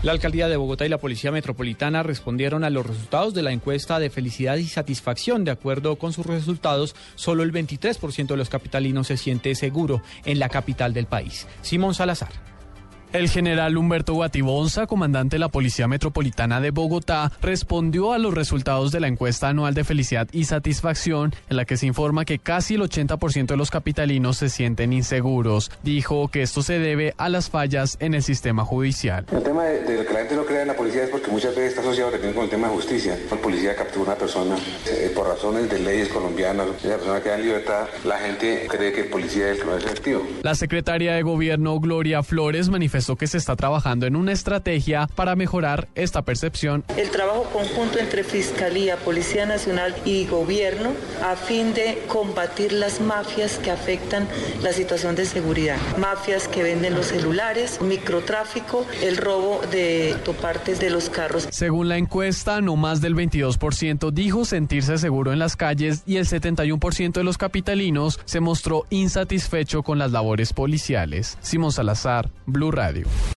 La alcaldía de Bogotá y la Policía Metropolitana respondieron a los resultados de la encuesta de felicidad y satisfacción. De acuerdo con sus resultados, solo el 23% de los capitalinos se siente seguro en la capital del país. Simón Salazar. El general Humberto Guatibonza, comandante de la Policía Metropolitana de Bogotá, respondió a los resultados de la encuesta anual de felicidad y satisfacción, en la que se informa que casi el 80% de los capitalinos se sienten inseguros. Dijo que esto se debe a las fallas en el sistema judicial. El tema de, de que la gente no crea en la policía es porque muchas veces está asociado también con el tema de justicia. La policía captura a una persona eh, por razones de leyes colombianas, esa persona queda en libertad, la gente cree que el policía es el que no es efectivo. La secretaria de Gobierno, Gloria Flores, manifestó que se está trabajando en una estrategia para mejorar esta percepción. El trabajo conjunto entre Fiscalía, Policía Nacional y Gobierno a fin de combatir las mafias que afectan la situación de seguridad. Mafias que venden los celulares, microtráfico, el robo de partes de los carros. Según la encuesta, no más del 22% dijo sentirse seguro en las calles y el 71% de los capitalinos se mostró insatisfecho con las labores policiales. Simón Salazar, Blue Radio.